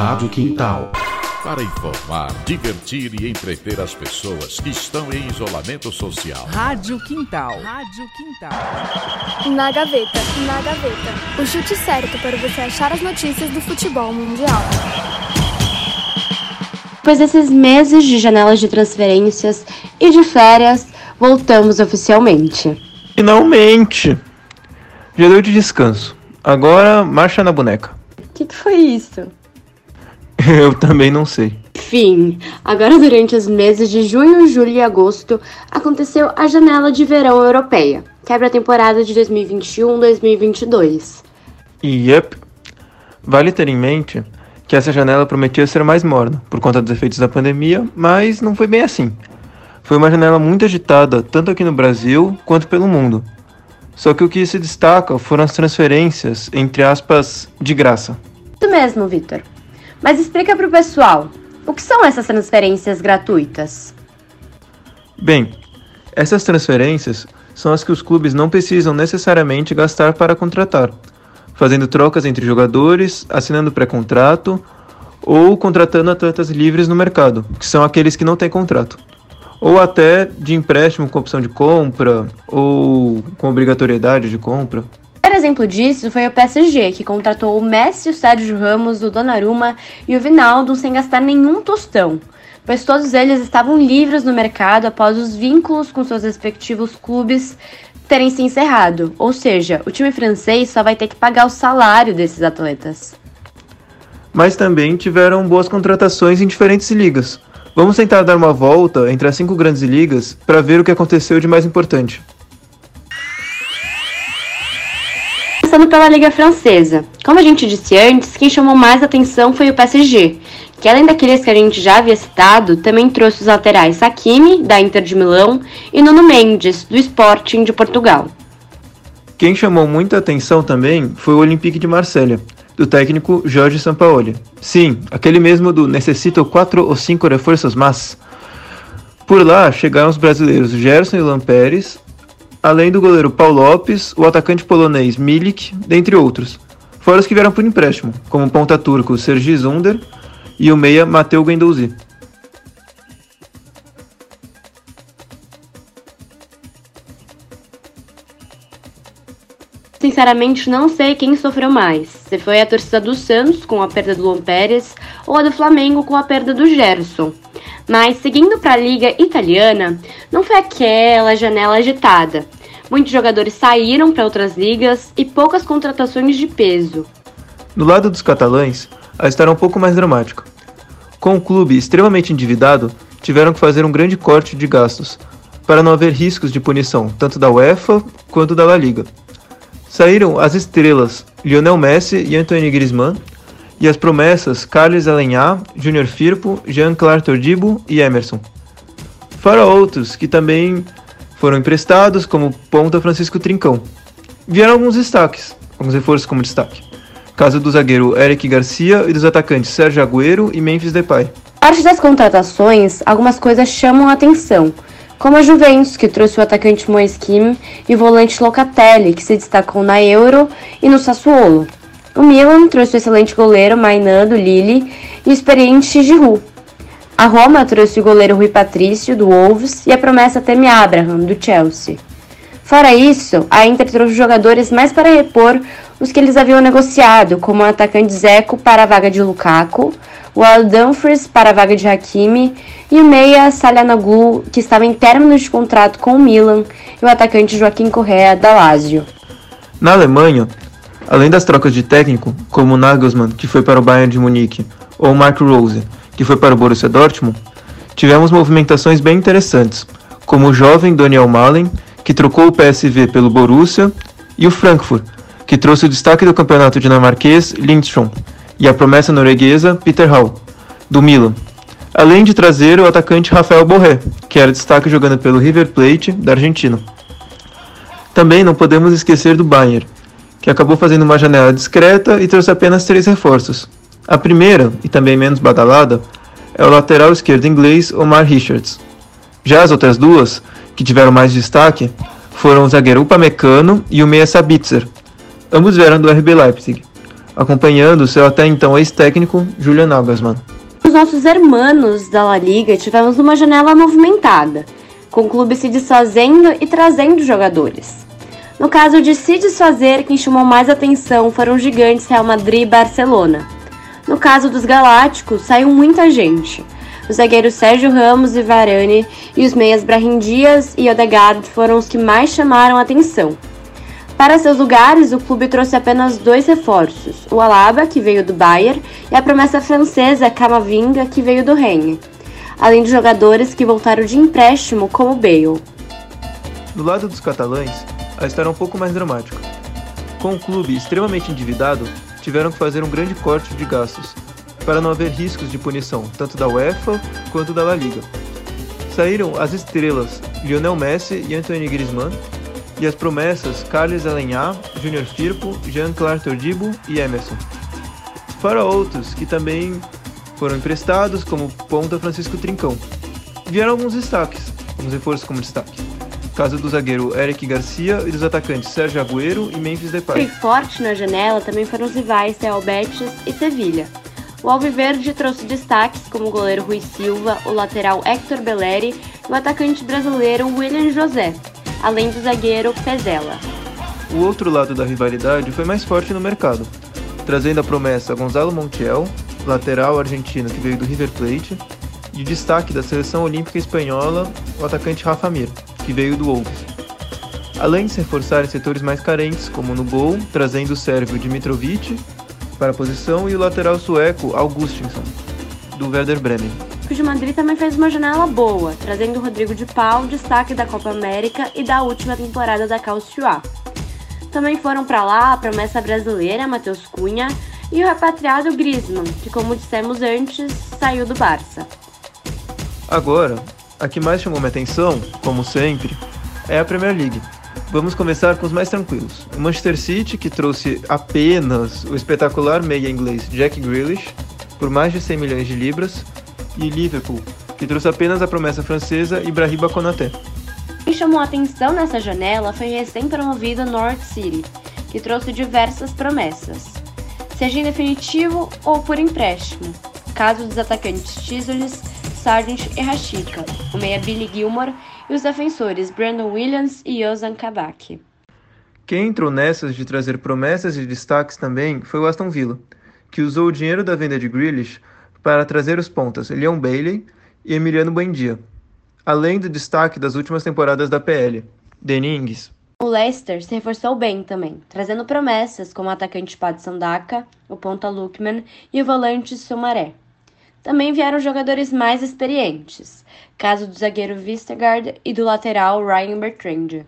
Rádio Quintal. Para informar, divertir e entreter as pessoas que estão em isolamento social. Rádio Quintal. Rádio Quintal. Na gaveta, na gaveta. O chute certo para você achar as notícias do futebol mundial. Depois desses meses de janelas de transferências e de férias, voltamos oficialmente. Finalmente! Já deu de descanso. Agora, marcha na boneca. O que, que foi isso? Eu também não sei. Enfim, agora durante os meses de junho, julho e agosto, aconteceu a janela de verão europeia, quebra a temporada de 2021-2022. Yep. Vale ter em mente que essa janela prometia ser mais morna, por conta dos efeitos da pandemia, mas não foi bem assim. Foi uma janela muito agitada, tanto aqui no Brasil quanto pelo mundo. Só que o que se destaca foram as transferências, entre aspas, de graça. Isso mesmo, Vitor. Mas explica para o pessoal, o que são essas transferências gratuitas? Bem, essas transferências são as que os clubes não precisam necessariamente gastar para contratar, fazendo trocas entre jogadores, assinando pré-contrato ou contratando atletas livres no mercado, que são aqueles que não têm contrato. Ou até de empréstimo com opção de compra ou com obrigatoriedade de compra. Exemplo disso foi o PSG, que contratou o Messi, o Sérgio Ramos, o Donnarumma e o Vinaldo sem gastar nenhum tostão, pois todos eles estavam livres no mercado após os vínculos com seus respectivos clubes terem se encerrado. Ou seja, o time francês só vai ter que pagar o salário desses atletas. Mas também tiveram boas contratações em diferentes ligas. Vamos tentar dar uma volta entre as cinco grandes ligas para ver o que aconteceu de mais importante. Começando pela Liga Francesa. Como a gente disse antes, quem chamou mais atenção foi o PSG, que além daqueles que a gente já havia citado, também trouxe os laterais Hakimi, da Inter de Milão, e Nuno Mendes, do Sporting de Portugal. Quem chamou muita atenção também foi o Olympique de Marselha, do técnico Jorge Sampaoli. Sim, aquele mesmo do necessito quatro ou cinco reforços mas. Por lá chegaram os brasileiros Gerson e Lamperes, além do goleiro Paul Lopes, o atacante polonês Milik, dentre outros. Fora os que vieram por empréstimo, como o ponta turco Sergi Zunder e o meia Mateu Guendouzi. Sinceramente, não sei quem sofreu mais. Se foi a torcida do Santos com a perda do Luan Pérez ou a do Flamengo com a perda do Gerson. Mas seguindo para a liga italiana, não foi aquela janela agitada. Muitos jogadores saíram para outras ligas e poucas contratações de peso. No lado dos catalães, a história é um pouco mais dramática. Com o clube extremamente endividado, tiveram que fazer um grande corte de gastos, para não haver riscos de punição, tanto da UEFA quanto da La Liga. Saíram as estrelas Lionel Messi e Antoine Griezmann, e as promessas Carles Alenhá, Júnior Firpo, Jean-Claude Tordibo e Emerson. Fora outros que também foram emprestados, como ponta Francisco Trincão. Vieram alguns destaques, alguns reforços como destaque. Caso do zagueiro Eric Garcia e dos atacantes Sérgio Agüero e Memphis Depay. Parte das contratações, algumas coisas chamam a atenção, como a Juventus, que trouxe o atacante Moeskim e o volante Locatelli, que se destacou na Euro e no Sassuolo. O Milan trouxe o excelente goleiro Mainan do Lille e o experiente Giroud. A Roma trouxe o goleiro Rui Patrício do Wolves e a promessa Temi Abraham do Chelsea. Fora isso, a Inter trouxe jogadores mais para repor os que eles haviam negociado, como o atacante Zeco para a vaga de Lukaku, o Al Dumfries para a vaga de Hakimi e o meia Salhanoglu, que estava em término de contrato com o Milan, e o atacante Joaquim Correa da Lazio. Na Alemanha, além das trocas de técnico, como Nagelsmann, que foi para o Bayern de Munique, ou Mark Rose, que foi para o Borussia Dortmund, tivemos movimentações bem interessantes, como o jovem Daniel Malen, que trocou o PSV pelo Borussia, e o Frankfurt, que trouxe o destaque do campeonato dinamarquês Lindstrom, e a promessa norueguesa Peter Hall, do Milan. Além de trazer o atacante Rafael Borré, que era destaque jogando pelo River Plate da Argentina. Também não podemos esquecer do Bayern, que acabou fazendo uma janela discreta e trouxe apenas três reforços. A primeira, e também menos badalada, é o lateral esquerdo inglês Omar Richards. Já as outras duas, que tiveram mais destaque, foram o zagueiro Upamecano e o meia Sabitzer. Ambos vieram do RB Leipzig. acompanhando seu até então ex-técnico Julian Nagelsmann. Os nossos hermanos da La Liga tivemos uma janela movimentada, com o clube se desfazendo e trazendo jogadores. No caso de se desfazer, quem chamou mais atenção foram os gigantes Real Madrid e Barcelona. No caso dos Galácticos, saiu muita gente. Os zagueiros Sérgio Ramos e Varane e os meias Brahim Dias e Odegaard foram os que mais chamaram atenção. Para seus lugares, o clube trouxe apenas dois reforços: o Alaba, que veio do Bayern, e a promessa francesa Camavinga, que veio do Rennes, além de jogadores que voltaram de empréstimo, como Bale. Do lado dos catalães, a história é um pouco mais dramática. Com o clube extremamente endividado, tiveram que fazer um grande corte de gastos, para não haver riscos de punição, tanto da UEFA quanto da La Liga. Saíram as estrelas Lionel Messi e Antoine Griezmann, e as promessas Carles Alenhar, Júnior Firpo, Jean-Claude Todibo e Emerson. Para outros que também foram emprestados, como ponta Francisco Trincão. Vieram alguns destaques, alguns reforços como destaque. Caso do zagueiro Eric Garcia e dos atacantes Sérgio Agüero e Memphis Depay. E forte na janela também foram os rivais Real Betis e Sevilha. O Alviverde trouxe destaques como o goleiro Rui Silva, o lateral Hector Belleri e o atacante brasileiro William José, além do zagueiro Pezela. O outro lado da rivalidade foi mais forte no mercado, trazendo a promessa Gonzalo Montiel, lateral argentino que veio do River Plate, e destaque da seleção olímpica espanhola, o atacante Rafa Mir, que veio do Wolves. Além de se reforçar em setores mais carentes, como no gol, trazendo o sérvio Dimitrovic para a posição e o lateral sueco Augustinsson, do Werder Bremen. O de Madrid também fez uma janela boa, trazendo o Rodrigo de Pau, destaque da Copa América e da última temporada da Calciuá. Também foram para lá a promessa brasileira Matheus Cunha e o repatriado Griezmann, que como dissemos antes, saiu do Barça. Agora, a que mais chamou minha atenção, como sempre, é a Premier League. Vamos começar com os mais tranquilos. O Manchester City, que trouxe apenas o espetacular meia inglês Jack Grealish, por mais de 100 milhões de libras, e Liverpool, que trouxe apenas a promessa francesa Ibrahima Konaté. Quem chamou a atenção nessa janela foi o recém-promovido North City, que trouxe diversas promessas, seja em definitivo ou por empréstimo. Caso dos atacantes Chisolis, Sargent e Rashica, o meia Billy Gilmore e os defensores Brandon Williams e Ozan Kabak. Quem entrou nessas de trazer promessas e destaques também foi o Aston Villa, que usou o dinheiro da venda de Grealish para trazer os pontas Leon Bailey e Emiliano Buendia, além do destaque das últimas temporadas da PL, Denings. O Leicester se reforçou bem também, trazendo promessas como o atacante Padson Daka, o ponta Lukman e o volante Sumaré. Também vieram jogadores mais experientes, caso do zagueiro Vistegard e do lateral Ryan Bertrand.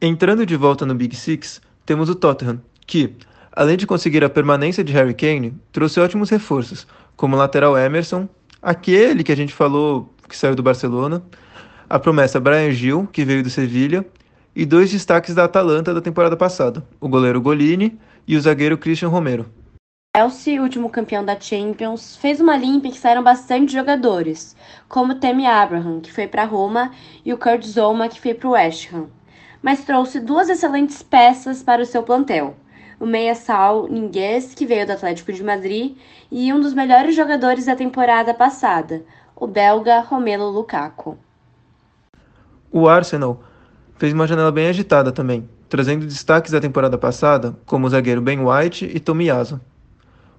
Entrando de volta no Big Six, temos o Tottenham, que, além de conseguir a permanência de Harry Kane, trouxe ótimos reforços, como o lateral Emerson, aquele que a gente falou que saiu do Barcelona, a promessa Brian Gil, que veio do Sevilha, e dois destaques da Atalanta da temporada passada, o goleiro Golini e o zagueiro Christian Romero. Chelsea, último campeão da Champions, fez uma limpa em que saíram bastante jogadores, como Temi Abraham, que foi para Roma, e o Kurt Zouma, que foi para o West Ham. Mas trouxe duas excelentes peças para o seu plantel o meia Sal Ningues, que veio do Atlético de Madrid, e um dos melhores jogadores da temporada passada, o belga Romelu Lukaku. O Arsenal fez uma janela bem agitada também, trazendo destaques da temporada passada, como o zagueiro Ben White e Tomiyasu,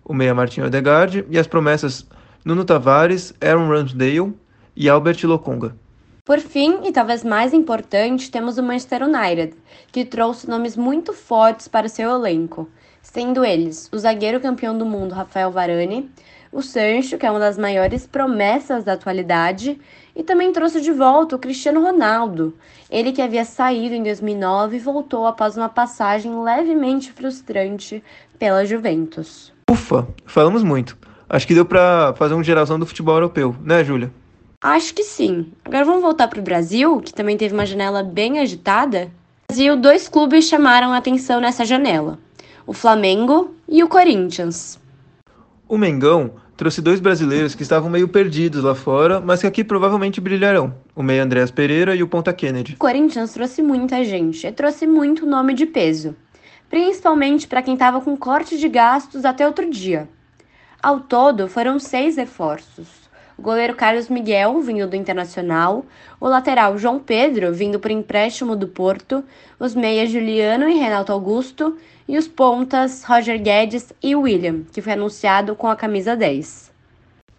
o meia Martin Odegaard e as promessas Nuno Tavares, Aaron Ramsdale e Albert Lokonga. Por fim, e talvez mais importante, temos o Manchester United, que trouxe nomes muito fortes para o seu elenco, sendo eles o zagueiro campeão do mundo Rafael Varane, o Sancho, que é uma das maiores promessas da atualidade, e também trouxe de volta o Cristiano Ronaldo, ele que havia saído em 2009 e voltou após uma passagem levemente frustrante pela Juventus. Ufa, falamos muito. Acho que deu para fazer um geralzão do futebol europeu, né, Júlia? Acho que sim. Agora vamos voltar para o Brasil, que também teve uma janela bem agitada. No Brasil, dois clubes chamaram a atenção nessa janela: o Flamengo e o Corinthians. O Mengão trouxe dois brasileiros que estavam meio perdidos lá fora, mas que aqui provavelmente brilharão: o meia Andreas Pereira e o ponta Kennedy. O Corinthians trouxe muita gente e trouxe muito nome de peso. Principalmente para quem estava com corte de gastos até outro dia. Ao todo, foram seis reforços. O goleiro Carlos Miguel, vindo do Internacional, o lateral João Pedro, vindo por empréstimo do Porto, os meias Juliano e Renato Augusto, e os pontas Roger Guedes e William, que foi anunciado com a camisa 10.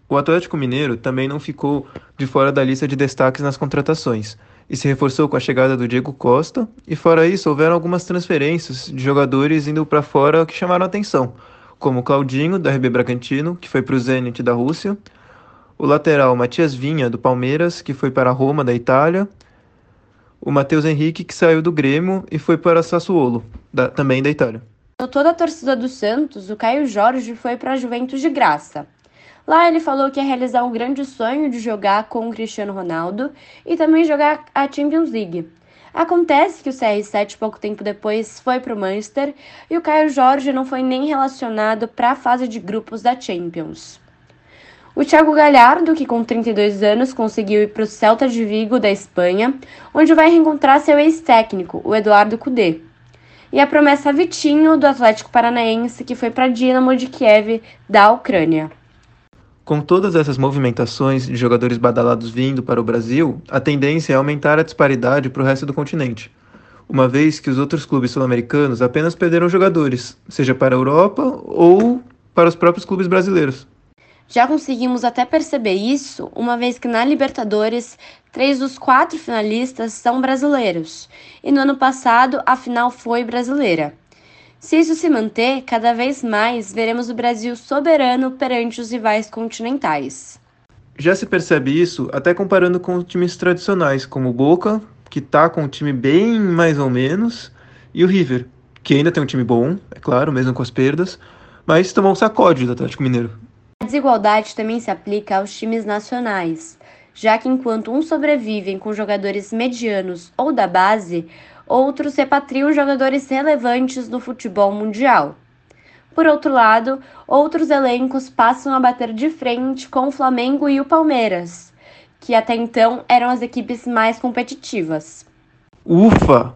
O Atlético Mineiro também não ficou de fora da lista de destaques nas contratações e se reforçou com a chegada do Diego Costa, e fora isso houveram algumas transferências de jogadores indo para fora que chamaram atenção, como Claudinho, da RB Bragantino, que foi para o Zenit da Rússia, o lateral Matias Vinha, do Palmeiras, que foi para Roma, da Itália, o Matheus Henrique, que saiu do Grêmio e foi para Sassuolo, da, também da Itália. Toda a torcida do Santos, o Caio Jorge foi para a Juventus de graça. Lá ele falou que ia realizar um grande sonho de jogar com o Cristiano Ronaldo e também jogar a Champions League. Acontece que o CR7 pouco tempo depois foi para o Manchester e o Caio Jorge não foi nem relacionado para a fase de grupos da Champions. O Thiago Galhardo, que com 32 anos conseguiu ir para o Celta de Vigo da Espanha, onde vai reencontrar seu ex-técnico, o Eduardo Cudê. E a promessa Vitinho, do Atlético Paranaense, que foi para Dinamo de Kiev, da Ucrânia. Com todas essas movimentações de jogadores badalados vindo para o Brasil, a tendência é aumentar a disparidade para o resto do continente, uma vez que os outros clubes sul-americanos apenas perderam jogadores, seja para a Europa ou para os próprios clubes brasileiros. Já conseguimos até perceber isso, uma vez que na Libertadores, três dos quatro finalistas são brasileiros, e no ano passado a final foi brasileira. Se isso se manter, cada vez mais veremos o Brasil soberano perante os rivais continentais. Já se percebe isso até comparando com times tradicionais, como o Boca, que está com um time bem mais ou menos, e o River, que ainda tem um time bom, é claro, mesmo com as perdas, mas tomou um sacode do Atlético Mineiro desigualdade também se aplica aos times nacionais, já que enquanto uns sobrevivem com jogadores medianos ou da base, outros repatriam jogadores relevantes no futebol mundial. Por outro lado, outros elencos passam a bater de frente com o Flamengo e o Palmeiras, que até então eram as equipes mais competitivas. Ufa!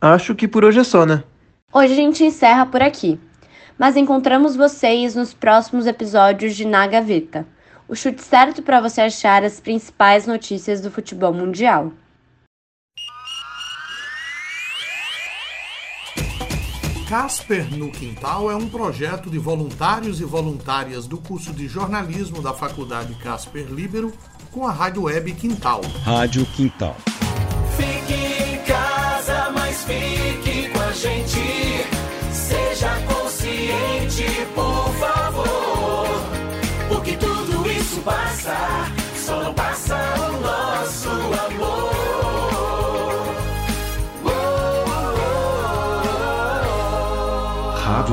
Acho que por hoje é só, né? Hoje a gente encerra por aqui mas encontramos vocês nos próximos episódios de Na Gaveta, o chute certo para você achar as principais notícias do futebol mundial. Casper no Quintal é um projeto de voluntários e voluntárias do curso de jornalismo da Faculdade Casper Libero com a Rádio Web Quintal. Rádio Quintal.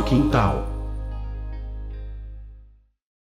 Quintal